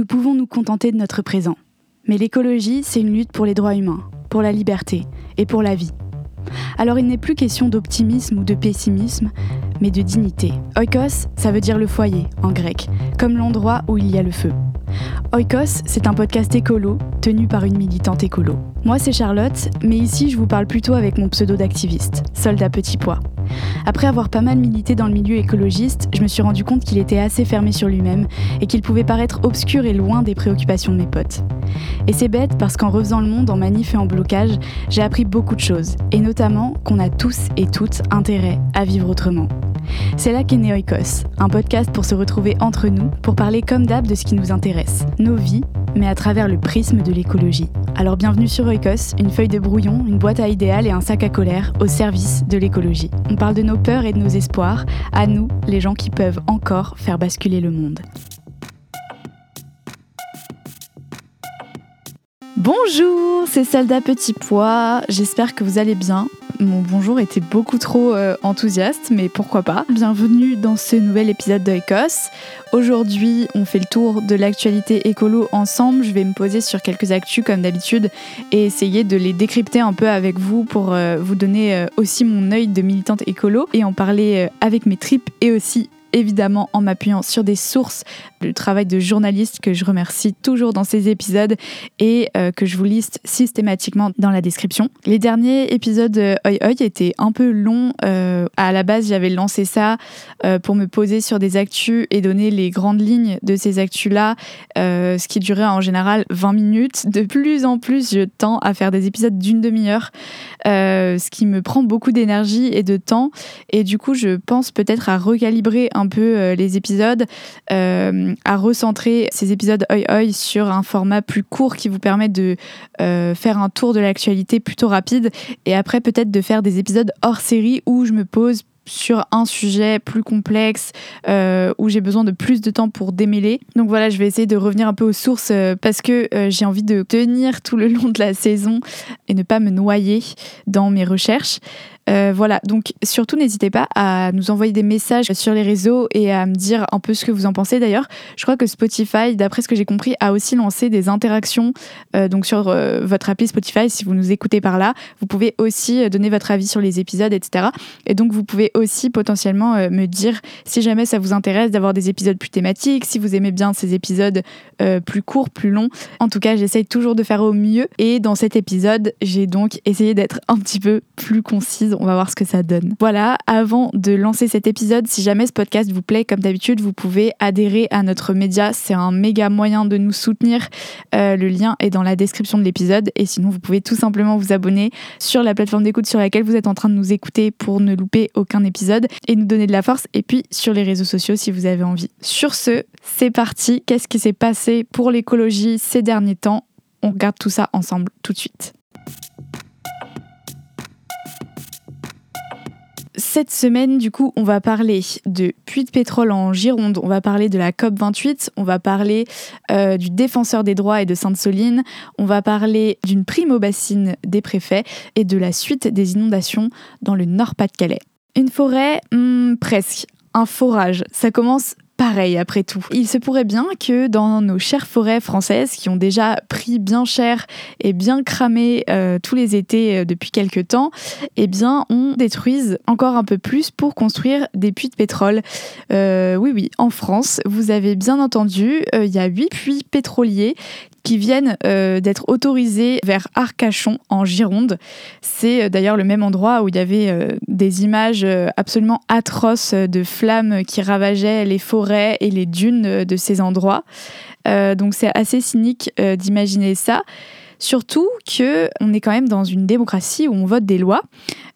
nous pouvons nous contenter de notre présent. Mais l'écologie, c'est une lutte pour les droits humains, pour la liberté et pour la vie. Alors il n'est plus question d'optimisme ou de pessimisme, mais de dignité. Oikos, ça veut dire le foyer en grec, comme l'endroit où il y a le feu. Oikos, c'est un podcast écolo tenu par une militante écolo. Moi, c'est Charlotte, mais ici, je vous parle plutôt avec mon pseudo d'activiste, soldat petit pois. Après avoir pas mal milité dans le milieu écologiste, je me suis rendu compte qu'il était assez fermé sur lui-même et qu'il pouvait paraître obscur et loin des préoccupations de mes potes. Et c'est bête parce qu'en refaisant le monde en manif et en blocage, j'ai appris beaucoup de choses, et notamment qu'on a tous et toutes intérêt à vivre autrement. C'est là qu'est né Oikos, un podcast pour se retrouver entre nous, pour parler comme d'hab de ce qui nous intéresse, nos vies, mais à travers le prisme de l'écologie. Alors bienvenue sur Oikos, une feuille de brouillon, une boîte à idéal et un sac à colère au service de l'écologie. Parle de nos peurs et de nos espoirs, à nous, les gens qui peuvent encore faire basculer le monde. Bonjour, c'est Salda Petit Pois, j'espère que vous allez bien. Mon bonjour était beaucoup trop euh, enthousiaste, mais pourquoi pas. Bienvenue dans ce nouvel épisode d'Oikos. Aujourd'hui, on fait le tour de l'actualité écolo ensemble. Je vais me poser sur quelques actus comme d'habitude et essayer de les décrypter un peu avec vous pour euh, vous donner euh, aussi mon œil de militante écolo et en parler avec mes tripes et aussi évidemment en m'appuyant sur des sources du travail de journaliste que je remercie toujours dans ces épisodes et euh, que je vous liste systématiquement dans la description. Les derniers épisodes de Oi Oi étaient un peu longs. Euh, à la base, j'avais lancé ça euh, pour me poser sur des actus et donner les grandes lignes de ces actus-là, ce qui durait en général 20 minutes. De plus en plus, je tends à faire des épisodes d'une demi-heure, ce qui me prend beaucoup d'énergie et de temps. Et du coup, je pense peut-être à recalibrer peu euh, les épisodes, euh, à recentrer ces épisodes oi oi sur un format plus court qui vous permet de euh, faire un tour de l'actualité plutôt rapide et après peut-être de faire des épisodes hors série où je me pose sur un sujet plus complexe où j'ai besoin de plus de temps pour démêler. Donc voilà, je vais essayer de revenir un peu aux sources parce que j'ai envie de tenir tout le long de la saison et ne pas me noyer dans mes recherches. Euh, voilà, donc surtout n'hésitez pas à nous envoyer des messages sur les réseaux et à me dire un peu ce que vous en pensez. D'ailleurs, je crois que Spotify, d'après ce que j'ai compris, a aussi lancé des interactions euh, donc sur euh, votre appli Spotify. Si vous nous écoutez par là, vous pouvez aussi donner votre avis sur les épisodes, etc. Et donc vous pouvez aussi potentiellement me dire si jamais ça vous intéresse d'avoir des épisodes plus thématiques, si vous aimez bien ces épisodes plus courts, plus longs. En tout cas, j'essaye toujours de faire au mieux. Et dans cet épisode, j'ai donc essayé d'être un petit peu plus concise on va voir ce que ça donne. Voilà, avant de lancer cet épisode, si jamais ce podcast vous plaît, comme d'habitude, vous pouvez adhérer à notre média. C'est un méga moyen de nous soutenir. Euh, le lien est dans la description de l'épisode. Et sinon, vous pouvez tout simplement vous abonner sur la plateforme d'écoute sur laquelle vous êtes en train de nous écouter pour ne louper aucun épisode et nous donner de la force. Et puis sur les réseaux sociaux si vous avez envie. Sur ce, c'est parti. Qu'est-ce qui s'est passé pour l'écologie ces derniers temps? On regarde tout ça ensemble tout de suite. Cette semaine, du coup, on va parler de puits de pétrole en Gironde, on va parler de la COP28, on va parler euh, du défenseur des droits et de Sainte-Soline, on va parler d'une prime aux bassines des préfets et de la suite des inondations dans le Nord-Pas-de-Calais. Une forêt, hmm, presque. Un forage. Ça commence pareil après tout. Il se pourrait bien que dans nos chères forêts françaises qui ont déjà pris bien cher et bien cramé euh, tous les étés euh, depuis quelques temps, eh bien on détruise encore un peu plus pour construire des puits de pétrole. Euh, oui oui, en France, vous avez bien entendu, il y a huit puits pétroliers qui viennent euh, d'être autorisés vers Arcachon en Gironde. C'est euh, d'ailleurs le même endroit où il y avait euh, des images absolument atroces de flammes qui ravageaient les forêts et les dunes de ces endroits. donc c'est assez cynique d'imaginer ça. Surtout que on est quand même dans une démocratie où on vote des lois,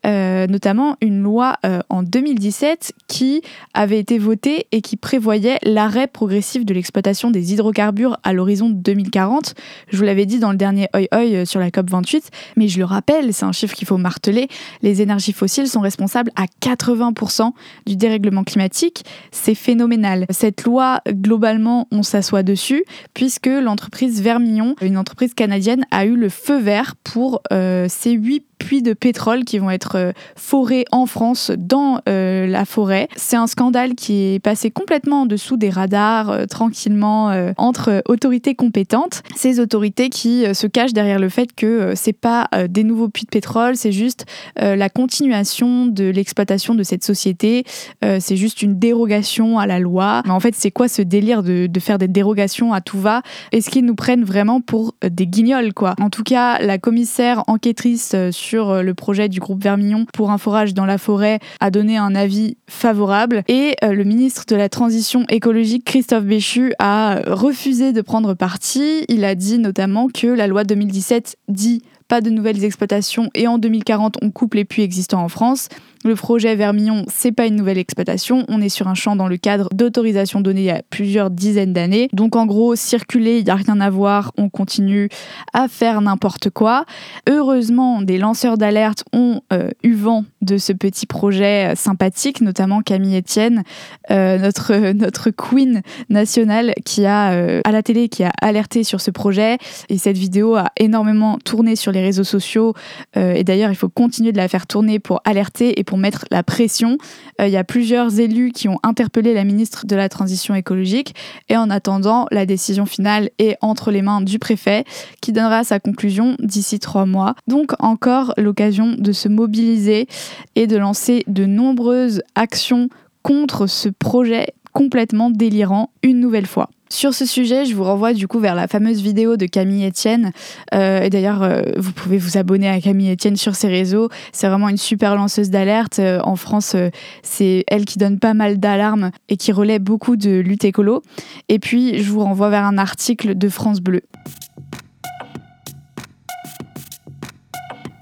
euh, notamment une loi euh, en 2017 qui avait été votée et qui prévoyait l'arrêt progressif de l'exploitation des hydrocarbures à l'horizon 2040. Je vous l'avais dit dans le dernier Oi Oi euh, sur la COP 28, mais je le rappelle, c'est un chiffre qu'il faut marteler, les énergies fossiles sont responsables à 80% du dérèglement climatique. C'est phénoménal. Cette loi, globalement, on s'assoit dessus puisque l'entreprise Vermillon, une entreprise canadienne, a eu le feu vert pour euh, ces huit puits de pétrole qui vont être forés en France dans la forêt. C'est un scandale qui est passé complètement en dessous des radars, tranquillement, entre autorités compétentes. Ces autorités qui se cachent derrière le fait que c'est pas des nouveaux puits de pétrole, c'est juste la continuation de l'exploitation de cette société. c'est juste une dérogation à la loi. En fait, c'est quoi ce délire de, faire des dérogations à tout va? Est-ce qu'ils nous prennent vraiment pour des guignols, quoi? En tout cas, la commissaire enquêtrice euh, euh, le projet du groupe Vermillon pour un forage dans la forêt a donné un avis favorable et euh, le ministre de la Transition écologique, Christophe Béchu, a refusé de prendre parti. Il a dit notamment que la loi 2017 dit pas de nouvelles exploitations et en 2040 on coupe les puits existants en France. Le projet Vermillon, c'est pas une nouvelle exploitation, on est sur un champ dans le cadre d'autorisation donnée il y a plusieurs dizaines d'années. Donc en gros, circuler, il n'y a rien à voir, on continue à faire n'importe quoi. Heureusement, des lanceurs d'alerte ont euh, eu vent de ce petit projet euh, sympathique, notamment Camille Etienne, euh, notre, notre queen nationale qui a à la télé qui a alerté sur ce projet et cette vidéo a énormément tourné sur les réseaux sociaux et d'ailleurs il faut continuer de la faire tourner pour alerter et pour mettre la pression. Euh, il y a plusieurs élus qui ont interpellé la ministre de la Transition écologique et en attendant, la décision finale est entre les mains du préfet qui donnera sa conclusion d'ici trois mois. Donc encore l'occasion de se mobiliser et de lancer de nombreuses actions contre ce projet complètement délirant une nouvelle fois. Sur ce sujet, je vous renvoie du coup vers la fameuse vidéo de Camille Etienne. Euh, et d'ailleurs, euh, vous pouvez vous abonner à Camille Etienne sur ses réseaux. C'est vraiment une super lanceuse d'alerte. Euh, en France, c'est elle qui donne pas mal d'alarmes et qui relaie beaucoup de lutte écolo. Et puis, je vous renvoie vers un article de France Bleu.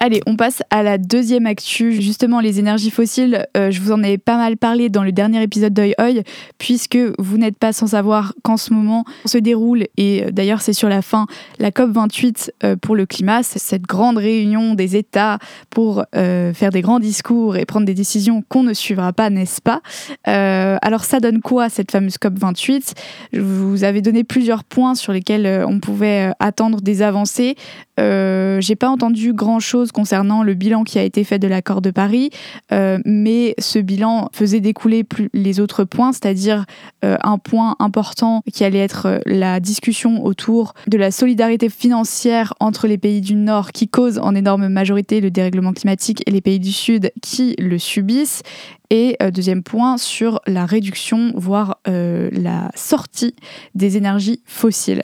Allez, on passe à la deuxième actu, justement les énergies fossiles. Euh, je vous en ai pas mal parlé dans le dernier épisode d'Oi Oi, puisque vous n'êtes pas sans savoir qu'en ce moment se déroule, et euh, d'ailleurs c'est sur la fin, la COP28 euh, pour le climat, c'est cette grande réunion des États pour faire des grands discours et prendre des décisions qu'on ne suivra pas, n'est-ce pas? Alors ça donne quoi cette fameuse COP28 Je vous avais donné plusieurs points sur lesquels on pouvait attendre des avancées. J'ai pas entendu grand-chose concernant le bilan qui a été fait de l'accord de Paris, euh, mais ce bilan faisait découler les autres points, c'est-à-dire euh, un point important qui allait être euh, la discussion autour de la solidarité financière entre les pays du Nord qui causent en énorme majorité le dérèglement climatique et les pays du Sud qui le subissent. Et deuxième point, sur la réduction, voire la sortie des énergies fossiles.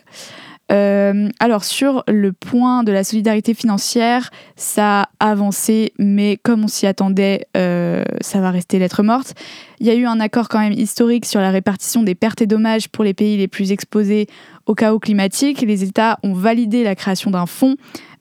Euh, alors sur le point de la solidarité financière, ça a avancé, mais comme on s'y attendait, euh, ça va rester lettre morte. Il y a eu un accord quand même historique sur la répartition des pertes et dommages pour les pays les plus exposés au chaos climatique. Les États ont validé la création d'un fonds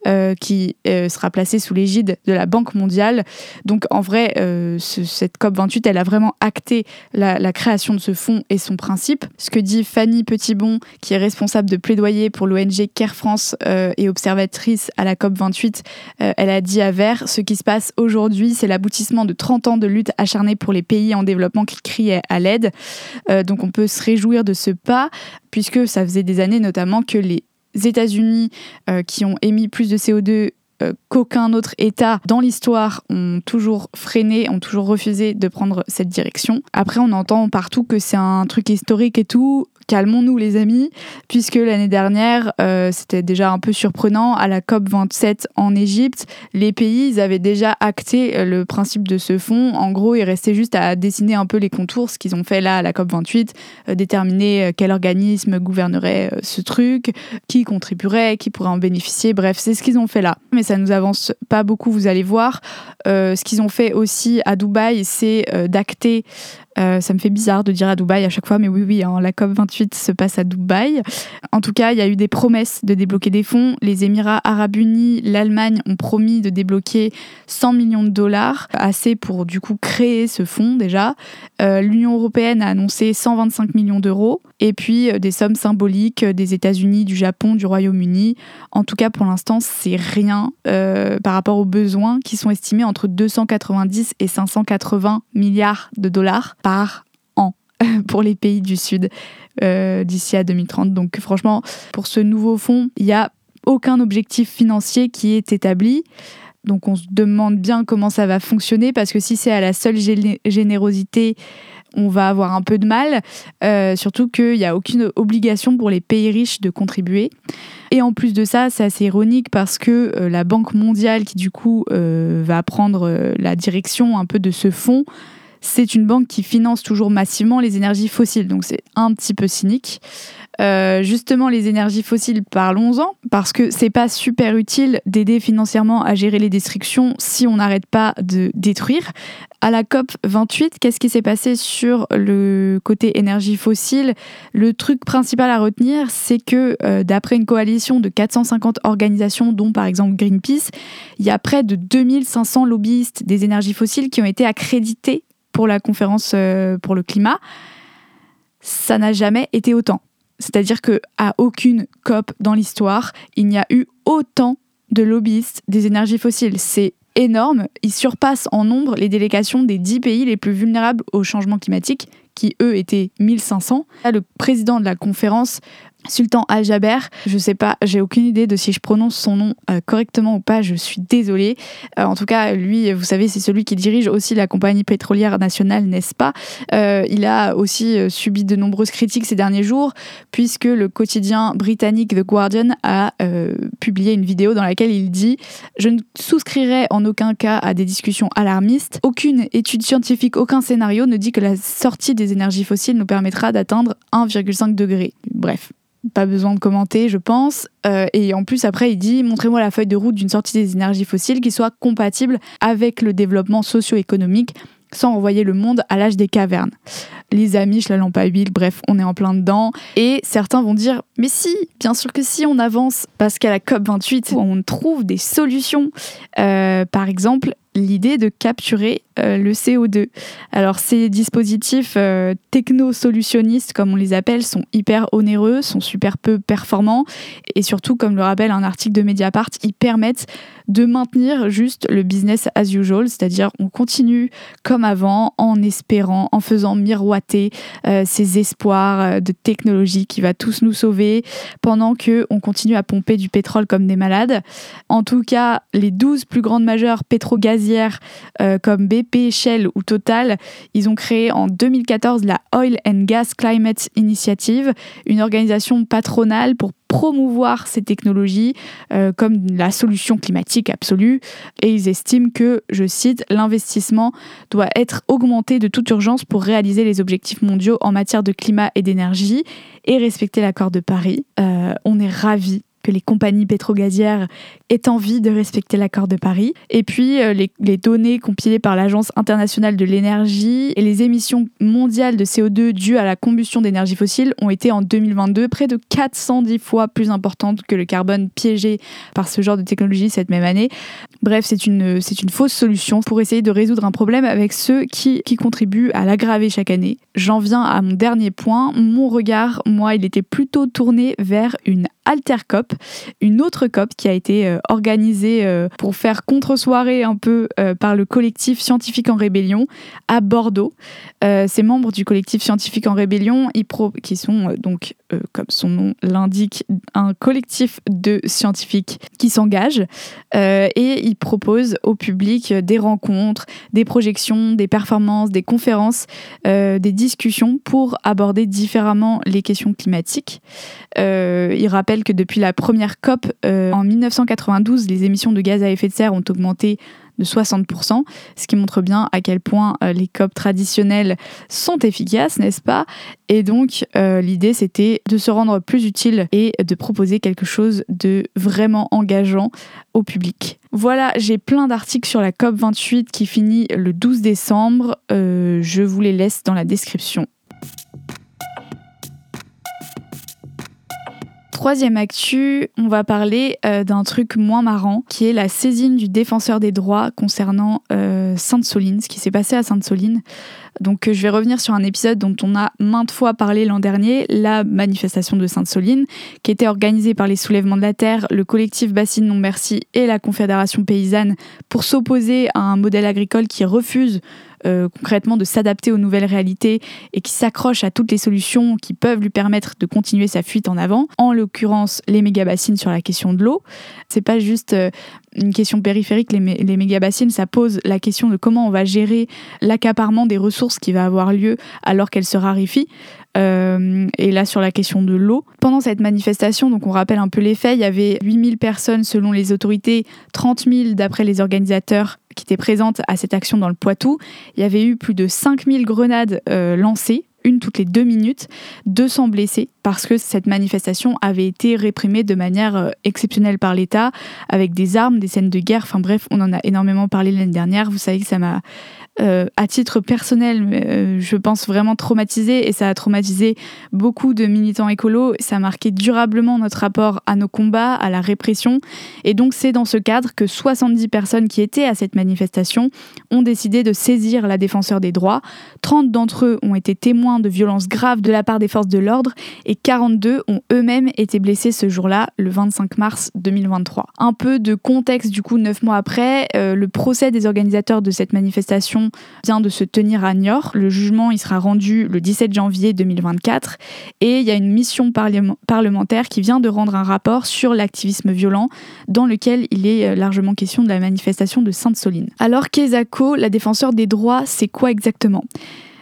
euh, qui euh, sera placé sous l'égide de la Banque mondiale. Donc en vrai, euh, cette COP28, elle a vraiment acté la, création de ce fonds et son principe. Ce que dit Fanny Petitbon, qui est responsable de plaidoyer pour l'ONG Care France et observatrice à la COP28, elle a dit à Vert, ce qui se passe aujourd'hui, c'est l'aboutissement de 30 ans de lutte acharnée pour les pays en développement qui criaient à l'aide. donc on peut se réjouir de ce pas, puisque ça faisait des années notamment que les États-Unis euh, qui ont émis plus de CO2 euh, qu'aucun autre État dans l'histoire ont toujours freiné, ont toujours refusé de prendre cette direction. Après, on entend partout que c'est un truc historique et tout calmons-nous les amis, puisque l'année dernière, euh, c'était déjà un peu surprenant, à la COP 27 en Égypte, les pays ils avaient déjà acté euh, le principe de ce fonds. En gros, il restait juste à dessiner un peu les contours, ce qu'ils ont fait là à la COP 28, euh, déterminer quel organisme gouvernerait ce truc, qui contribuerait, qui pourrait en bénéficier, bref, c'est ce qu'ils ont fait là. Mais ça nous avance pas beaucoup, vous allez voir. ce qu'ils ont fait aussi à Dubaï, c'est d'acter euh, ça me fait bizarre de dire à Dubaï à chaque fois, mais oui, oui, hein, la COP28 se passe à Dubaï. En tout cas, il y a eu des promesses de débloquer des fonds. Les Émirats arabes unis, l'Allemagne ont promis de débloquer 100 millions de dollars, assez pour du coup créer ce fonds déjà. Euh, L'Union européenne a annoncé 125 millions d'euros, et puis euh, des sommes symboliques des États-Unis, du Japon, du Royaume-Uni. En tout cas, pour l'instant, c'est rien par rapport aux besoins qui sont estimés entre 290 et 580 milliards de dollars par an pour les pays du Sud euh, d'ici à 2030. Donc franchement, pour ce nouveau fonds, il n'y a aucun objectif financier qui est établi. Donc on se demande bien comment ça va fonctionner parce que si c'est à la seule générosité, on va avoir un peu de mal, euh, surtout qu'il n'y a aucune obligation pour les pays riches de contribuer. Et en plus de ça, c'est assez ironique parce que euh, la Banque mondiale, qui du coup va prendre la direction un peu de ce fonds, c'est une banque qui finance toujours massivement les énergies fossiles. Donc c'est un petit peu cynique. justement, les énergies fossiles, parlons-en, parce que c'est pas super utile d'aider financièrement à gérer les destructions si on n'arrête pas de détruire à la COP 28, qu'est-ce qui s'est passé sur le côté énergie fossile? Le truc principal à retenir, c'est que euh, d'après une coalition de 450 organisations, dont par exemple Greenpeace, il y a près de 2500 lobbyistes des énergies fossiles qui ont été accrédités pour la conférence euh, pour le climat. Ça n'a jamais été autant. C'est-à-dire que à aucune COP dans l'histoire, il n'y a eu autant de lobbyistes des énergies fossiles. C'est énorme. Il surpasse en nombre les délégations des 10 pays les plus vulnérables au changement climatique, qui eux étaient 1500. Le président de la conférence Sultan Al-Jaber, je sais pas, j'ai aucune idée de si je prononce son nom euh, correctement ou pas, je suis désolée. Euh, en tout cas, lui, vous savez, c'est celui qui dirige aussi la compagnie pétrolière nationale, n'est-ce pas? Euh, Il a aussi subi de nombreuses critiques ces derniers jours, puisque le quotidien britannique The Guardian a publié une vidéo dans laquelle il dit Je ne souscrirai en aucun cas à des discussions alarmistes. Aucune étude scientifique, aucun scénario ne dit que la sortie des énergies fossiles nous permettra d'atteindre 1,5 degré. Bref, pas besoin de commenter, je pense. Euh, et en plus, après, il dit montrez-moi la feuille de route d'une sortie des énergies fossiles qui soit compatible avec le développement socio-économique sans envoyer le monde à l'âge des cavernes. Les amis, je la lampe à huile, bref, on est en plein dedans. Et certains vont dire, mais si, bien sûr que si, on avance, parce qu'à la COP28, on trouve des solutions. Euh, par exemple, l'idée de capturer euh, le CO2. Alors ces dispositifs euh, techno-solutionnistes, comme on les appelle, sont hyper onéreux, sont super peu performants et surtout, comme le rappelle un article de Mediapart, ils permettent de maintenir juste le business as usual, c'est-à-dire on continue comme avant en espérant, en faisant miroiter euh, ces espoirs de technologie qui va tous nous sauver pendant que on continue à pomper du pétrole comme des malades. En tout cas, les 12 plus grandes majeures pétro-gazières euh, comme BP, Shell ou Total, ils ont créé en 2014 la Oil and Gas Climate Initiative, une organisation patronale pour promouvoir ces technologies euh, comme la solution climatique absolue et ils estiment que, je cite, l'investissement doit être augmenté de toute urgence pour réaliser les objectifs mondiaux en matière de climat et d'énergie et respecter l'accord de Paris. Euh, on est ravis que les compagnies pétrogazières aient envie de respecter l'accord de Paris. Et puis, euh, les, données compilées par l'Agence internationale de l'énergie et les émissions mondiales de CO2 dues à la combustion d'énergie fossile ont été en 2022 près de 410 fois plus importantes que le carbone piégé par ce genre de technologie cette même année. Bref, c'est une, c'est une fausse solution pour essayer de résoudre un problème avec ceux qui, qui contribuent à l'aggraver chaque année. J'en viens à mon dernier point. Mon regard, moi, il était plutôt tourné vers une Altercop, une autre COP qui a été euh, organisée euh, pour faire contre-soirée un peu euh, par le collectif Scientifique en Rébellion à Bordeaux. ces membres du collectif Scientifique en Rébellion, qui sont donc, comme son nom l'indique, un collectif de scientifiques qui s'engagent et ils proposent au public des rencontres, des projections, des performances, des conférences, des discussions pour aborder différemment les questions climatiques. ils rappellent que depuis la première COP euh, en 1992, les émissions de gaz à effet de serre ont augmenté de 60%, ce qui montre bien à quel point euh, les COP traditionnelles sont efficaces, n'est-ce pas? Et donc euh, l'idée c'était de se rendre plus utile et de proposer quelque chose de vraiment engageant au public. Voilà, j'ai plein d'articles sur la COP 28 qui finit le 12 décembre. je vous les laisse dans la description. Troisième actu, on va parler euh, d'un truc moins marrant, qui est la saisine du défenseur des droits concernant euh, Sainte-Soline, ce qui s'est passé à Sainte-Soline. Donc euh, je vais revenir sur un épisode dont on a maintes fois parlé l'an dernier, la manifestation de Sainte-Soline, qui était organisée par les soulèvements de la terre, le collectif Bassine Non Merci et la Confédération paysanne pour s'opposer à un modèle agricole qui refuse euh, concrètement de s'adapter aux nouvelles réalités et qui s'accroche à toutes les solutions qui peuvent lui permettre de continuer sa fuite en avant, en l'occurrence les mégabassines sur la question de l'eau. C'est pas juste euh, une question périphérique, les, les mégabassines, ça pose la question de comment on va gérer l'accaparement des ressources qui va avoir lieu alors qu'elles se raréfient. Euh, et là, sur la question de l'eau. Pendant cette manifestation, donc on rappelle un peu les faits, il y avait 8000 personnes selon les autorités, 30 000 d'après les organisateurs qui étaient présentes à cette action dans le Poitou. Il y avait eu plus de 5000 grenades euh, lancées une toutes les deux minutes, 200 blessés parce que cette manifestation avait été réprimée de manière euh, exceptionnelle par l'État avec des armes, des scènes de guerre. Enfin bref, on en a énormément parlé l'année dernière. Vous savez que ça m'a euh, à titre personnel, euh, je pense vraiment traumatisé et ça a traumatisé beaucoup de militants écolos. Ça a marqué durablement notre rapport à nos combats, à la répression. Et donc c'est dans ce cadre que 70 personnes qui étaient à cette manifestation ont décidé de saisir la défenseur des droits. 30 d'entre eux ont été témoins de violences graves de la part des forces de l'ordre et 42 ont eux-mêmes été blessés ce jour-là, le 25 mars 2023. Un peu de contexte du coup, neuf mois après, euh, le procès des organisateurs de cette manifestation vient de se tenir à Niort. Le jugement il sera rendu le 17 janvier 2024 et il y a une mission parlementaire qui vient de rendre un rapport sur l'activisme violent dans lequel il est euh, largement question de la manifestation de Sainte-Soline. Alors Kezako, la défenseur des droits, c'est quoi exactement?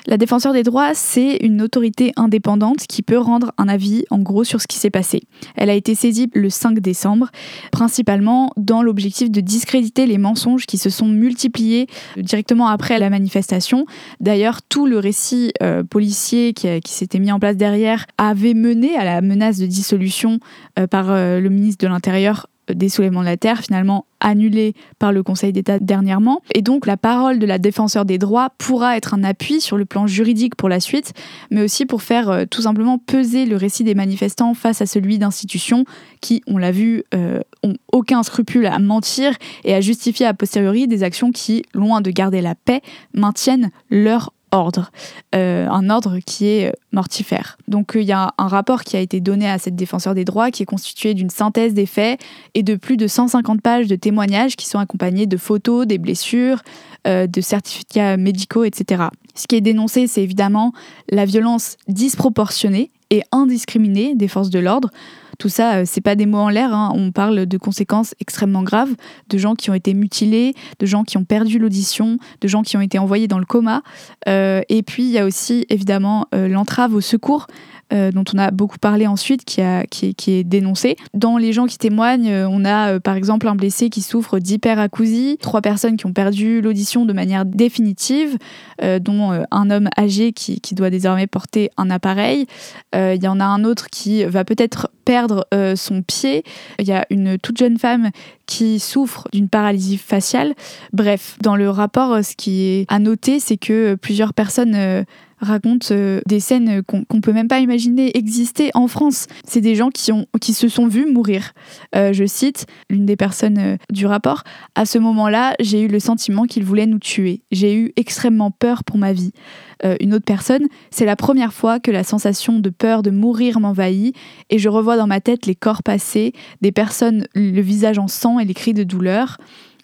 La défenseur des droits, c'est une autorité indépendante qui peut rendre un avis en gros sur ce qui s'est passé. Elle a été saisie le 5 décembre, principalement dans l'objectif de discréditer les mensonges qui se sont multipliés directement après la manifestation. D'ailleurs, tout le récit euh, policier qui, s'était mis en place derrière avait mené à la menace de dissolution euh, par euh, le ministre de l'Intérieur des soulèvements de la Terre, finalement annulé par le Conseil d'État dernièrement. Et donc la parole de la défenseur des droits pourra être un appui sur le plan juridique pour la suite, mais aussi pour faire euh, tout simplement peser le récit des manifestants face à celui d'institutions qui, on l'a vu, euh, ont aucun scrupule à mentir et à justifier a posteriori des actions qui, loin de garder la paix, maintiennent leur ordre, euh, un ordre qui est mortifère. Donc il y a un rapport qui a été donné à cette défenseur des droits qui est constitué d'une synthèse des faits et de plus de 150 pages de témoignages qui sont accompagnés de photos, des blessures, euh, de certificats médicaux, etc. Ce qui est dénoncé, c'est évidemment la violence disproportionnée et indiscriminée des forces de l'ordre tout ça, euh, c'est pas des mots en l'air. Hein. On parle de conséquences extrêmement graves, de gens qui ont été mutilés, de gens qui ont perdu l'audition, de gens qui ont été envoyés dans le coma. Euh, et puis il y a aussi évidemment euh, l'entrave au secours. dont on a beaucoup parlé ensuite, qui, a, qui, est dénoncé. Dans les gens qui témoignent, on a par exemple un blessé qui souffre d'hyperacousie, trois personnes qui ont perdu l'audition de manière définitive, dont un homme âgé qui, qui, doit désormais porter un appareil. Il y en a un autre qui va peut-être perdre euh, son pied. Il y a une toute jeune femme qui souffre d'une paralysie faciale. Bref, dans le rapport, euh, ce qui est à noter, c'est que plusieurs personnes euh, racontent des scènes qu'on ne peut même pas imaginer exister en France. C'est des gens qui, ont, qui se sont vus mourir. je cite l'une des personnes du rapport. À ce moment-là, j'ai eu le sentiment qu'ils voulaient nous tuer. J'ai eu extrêmement peur pour ma vie. Euh, une autre personne, c'est la première fois que la sensation de peur de mourir m'envahit et je revois dans ma tête les corps passés, des personnes le visage en sang et les cris de douleur.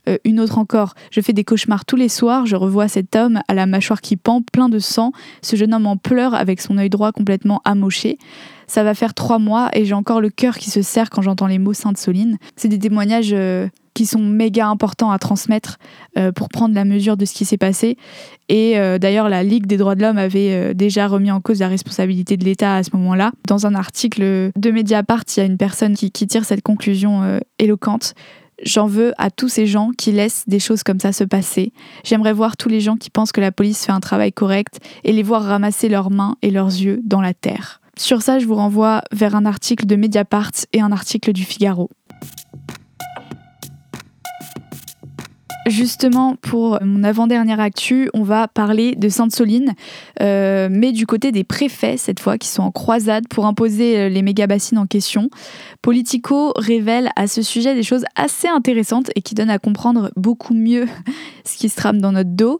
Euh, une autre encore, je fais des cauchemars tous les soirs, je revois cet homme à la mâchoire qui pend, plein de sang, ce jeune homme en pleurs avec son œil droit complètement amoché. Ça va faire trois mois et j'ai encore le cœur qui se serre quand j'entends les mots Sainte-Soline. C'est des témoignages euh, qui sont méga importants à transmettre euh, pour prendre la mesure de ce qui s'est passé. Et d'ailleurs, la Ligue des droits de l'homme avait déjà remis en cause la responsabilité de l'État à ce moment-là. Dans un article de Mediapart, il y a une personne qui, qui tire cette conclusion éloquente. J'en veux à tous ces gens qui laissent des choses comme ça se passer. J'aimerais voir tous les gens qui pensent que la police fait un travail correct et les voir ramasser leurs mains et leurs yeux dans la terre. Sur ça, je vous renvoie vers un article de Mediapart et un article du Figaro. Justement, pour mon avant-dernière actu, on va parler de Sainte-Soline, euh, mais du côté des préfets cette fois, qui sont en croisade pour imposer euh, les méga-bassines en question. Politico révèle à ce sujet des choses assez intéressantes et qui donnent à comprendre beaucoup mieux ce qui se trame dans notre dos.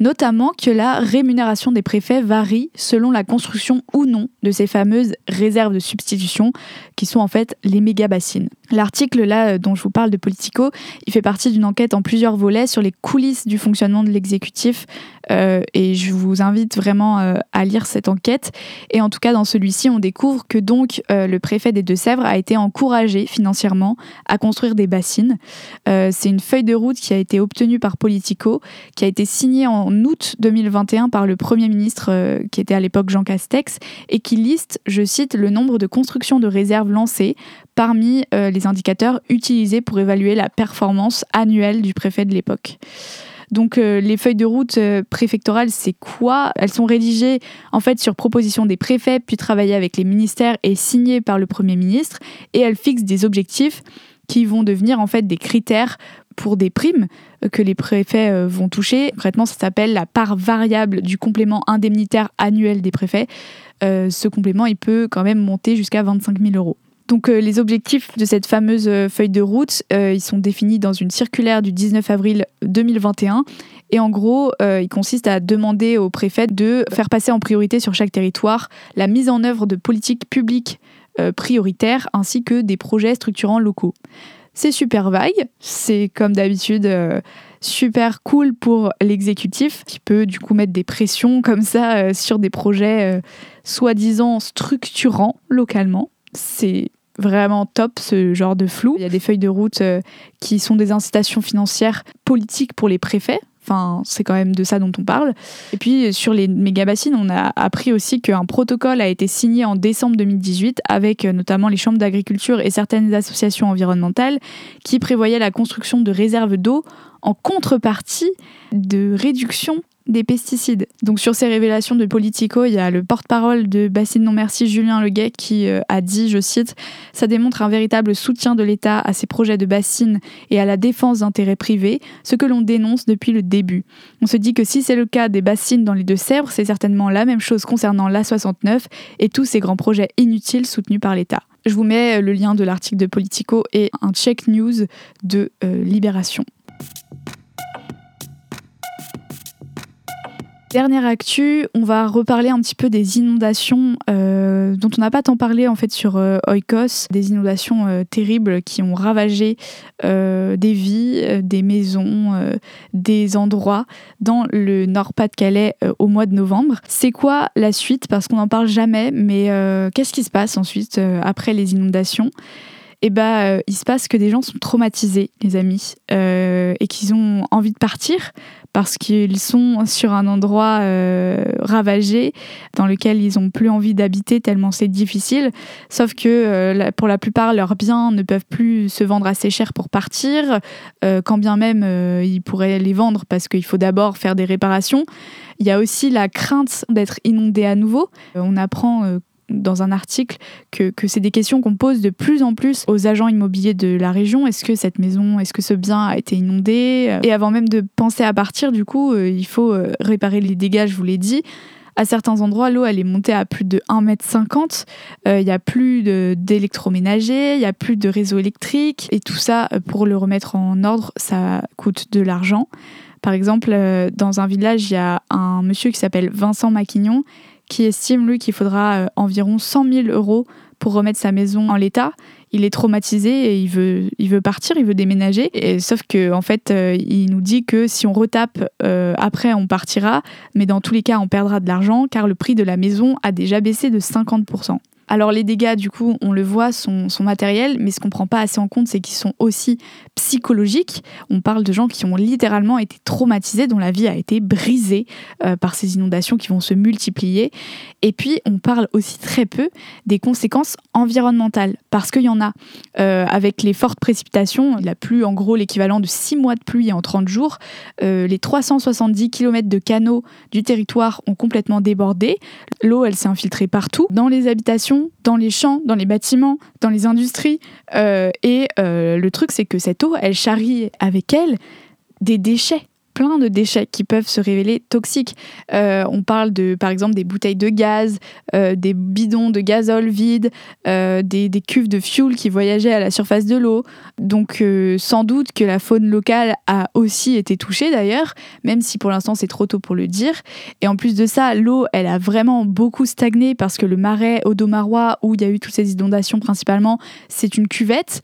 Notamment que la rémunération des préfets varie selon la construction ou non de ces fameuses réserves de substitution qui sont en fait les méga bassines. L'article là dont je vous parle de Politico, il fait partie d'une enquête en plusieurs volets sur les coulisses du fonctionnement de l'exécutif euh, et je vous invite vraiment euh, à lire cette enquête. Et en tout cas, dans celui-ci, on découvre que donc euh, le préfet des Deux-Sèvres a été encouragé financièrement à construire des bassines. C'est une feuille de route qui a été obtenue par Politico, qui a été signée en août 2021 par le Premier ministre, qui était à l'époque Jean Castex, et qui liste, je cite, le nombre de constructions de réserves lancées parmi les indicateurs utilisés pour évaluer la performance annuelle du préfet de l'époque. Donc euh, les feuilles de route euh, préfectorales, c'est quoi? Elles sont rédigées en fait sur proposition des préfets, puis travaillées avec les ministères et signées par le Premier ministre, et elles fixent des objectifs qui vont devenir en fait des critères pour des primes euh, que les préfets vont toucher. Concrètement, ça s'appelle la part variable du complément indemnitaire annuel des préfets. ce complément, il peut quand même monter jusqu'à 25 000 euros. Donc euh, les objectifs de cette fameuse euh, feuille de route, euh, ils sont définis dans une circulaire du 19 avril 2021. Et en gros, ils consistent à demander aux préfets de faire passer en priorité sur chaque territoire la mise en œuvre de politiques publiques prioritaires ainsi que des projets structurants locaux. C'est super vague, c'est comme d'habitude super cool pour l'exécutif qui peut du coup mettre des pressions comme ça sur des projets soi-disant structurants localement. C'est vraiment top ce genre de flou. Il y a des feuilles de route euh, qui sont des incitations financières politiques pour les préfets. Enfin, c'est quand même de ça dont on parle. Et puis sur les méga-bassines, on a appris aussi qu'un protocole a été signé en décembre 2018 avec euh, notamment les chambres d'agriculture et certaines associations environnementales qui prévoyaient la construction de réserves d'eau en contrepartie de réduction des pesticides. Donc sur ces révélations de Politico, il y a le porte-parole de Bassine Non Merci, Julien Leguet, qui euh, a dit, je cite, Ça démontre un véritable soutien de l'État à ces projets de bassines et à la défense d'intérêts privés, ce que l'on dénonce depuis le début. On se dit que si c'est le cas des bassines dans les Deux-Sèvres, c'est certainement la même chose concernant l'A69 et tous ces grands projets inutiles soutenus par l'État. Je vous mets le lien de l'article de Politico et un check news de euh, Libération. Dernière actu, on va reparler un petit peu des inondations euh, dont on n'a pas tant parlé en fait sur euh, Oikos, des inondations euh, terribles qui ont ravagé des vies, des maisons, des endroits dans le Nord-Pas-de-Calais au mois de novembre. C'est quoi la suite? Parce qu'on n'en parle jamais, mais qu'est-ce qui se passe ensuite après les inondations? Eh ben, il se passe que des gens sont traumatisés, les amis, et qu'ils ont envie de partir parce qu'ils sont sur un endroit euh, ravagé dans lequel ils n'ont plus envie d'habiter tellement c'est difficile. Sauf que euh, pour la plupart, leurs biens ne peuvent plus se vendre assez cher pour partir, euh, quand bien même ils pourraient les vendre parce qu'il faut d'abord faire des réparations. Il y a aussi la crainte d'être inondé à nouveau. On apprend dans un article que, c'est des questions qu'on pose de plus en plus aux agents immobiliers de la région. Est-ce que cette maison, est-ce que ce bien a été inondé? Et avant même de penser à partir, du coup, euh, il faut euh, réparer les dégâts, je vous l'ai dit. À certains endroits, l'eau, elle est montée à plus de 1,50 m. Il n'y a plus d'électroménager, il n'y a plus de réseau électrique. Et tout ça, euh, pour le remettre en ordre, ça coûte de l'argent. Par exemple, dans un village, il y a un monsieur qui s'appelle Vincent Maquignon qui estime, lui, qu'il faudra euh, environ 100 000 euros pour remettre sa maison en l'état. Il est traumatisé et il veut, il veut partir, il veut déménager. Et, sauf que en fait, euh, il nous dit que si on retape, euh, après on partira, mais dans tous les cas, on perdra de l'argent car le prix de la maison a déjà baissé de 50%. Alors les dégâts, du coup, on le voit, sont, matériels, mais ce qu'on prend pas assez en compte, c'est qu'ils sont aussi psychologiques. On parle de gens qui ont littéralement été traumatisés, dont la vie a été brisée euh, par ces inondations qui vont se multiplier. Et puis, on parle aussi très peu des conséquences environnementales, parce qu'il y en a. Euh, avec les fortes précipitations, il a plu en gros l'équivalent de 6 mois de pluie en 30 jours. Euh, les 370 km de canaux du territoire ont complètement débordé. L'eau, elle s'est infiltrée partout, dans les habitations, dans les champs, dans les bâtiments, dans les industries. Euh, et euh, le truc, c'est que cette eau, elle charrie avec elle des déchets de déchets qui peuvent se révéler toxiques. Euh, on parle de, par exemple, des bouteilles de gaz, euh, des bidons de gazole vides, des, des, cuves de fuel qui voyageaient à la surface de l'eau. Donc, sans doute que la faune locale a aussi été touchée d'ailleurs, même si pour l'instant c'est trop tôt pour le dire. Et en plus de ça, l'eau, elle a vraiment beaucoup stagné parce que le marais Odomarois, où il y a eu toutes ces inondations principalement, c'est une cuvette.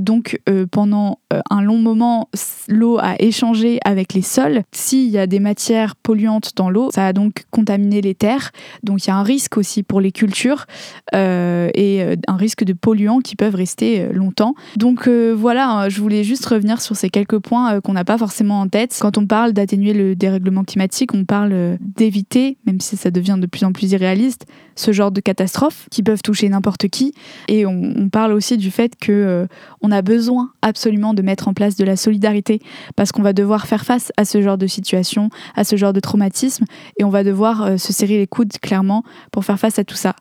donc, pendant un long moment, l'eau a échangé avec les sols. S'il y a des matières polluantes dans l'eau, ça a donc contaminé les terres. Donc il y a un risque aussi pour les cultures euh, et euh, un risque de polluants qui peuvent rester euh, longtemps. Donc voilà, hein, je voulais juste revenir sur ces quelques points qu'on n'a pas forcément en tête. Quand on parle d'atténuer le dérèglement climatique, on parle d'éviter, même si ça devient de plus en plus irréaliste, ce genre de catastrophes qui peuvent toucher n'importe qui. Et on, parle aussi du fait que on a besoin absolument de mettre en place de la solidarité parce qu'on va devoir faire face à ce genre de situation, à ce genre de traumatisme, et on va devoir euh, se serrer les coudes clairement pour faire face à tout ça.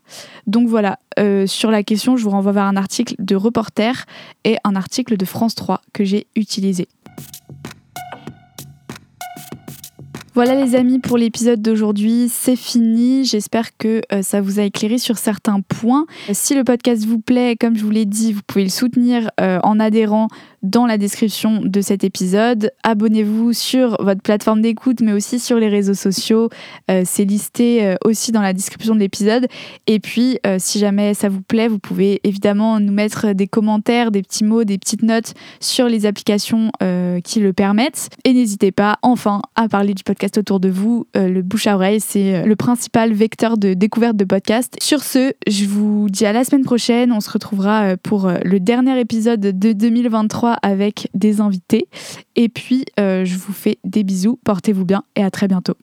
Donc voilà, euh, sur la question, je vous renvoie vers un article de Reporter et un article de France 3 que j'ai utilisé. Voilà les amis pour l'épisode d'aujourd'hui, c'est fini. J'espère que euh, ça vous a éclairé sur certains points. Si le podcast vous plaît, comme je vous l'ai dit, vous pouvez le soutenir en adhérant dans la description de cet épisode. Abonnez-vous sur votre plateforme d'écoute, mais aussi sur les réseaux sociaux. Euh, c'est listé euh, aussi dans la description de l'épisode. Et puis, euh, si jamais ça vous plaît, vous pouvez évidemment nous mettre des commentaires, des petits mots, des petites notes sur les applications qui le permettent. Et n'hésitez pas, enfin, à parler du podcast autour de vous. le bouche à oreille, c'est le principal vecteur de découverte de podcast. Sur ce, je vous dis à la semaine prochaine. On se retrouvera pour le dernier épisode de 2023 avec des invités. Et puis, euh, je vous fais des bisous, portez-vous bien et à très bientôt.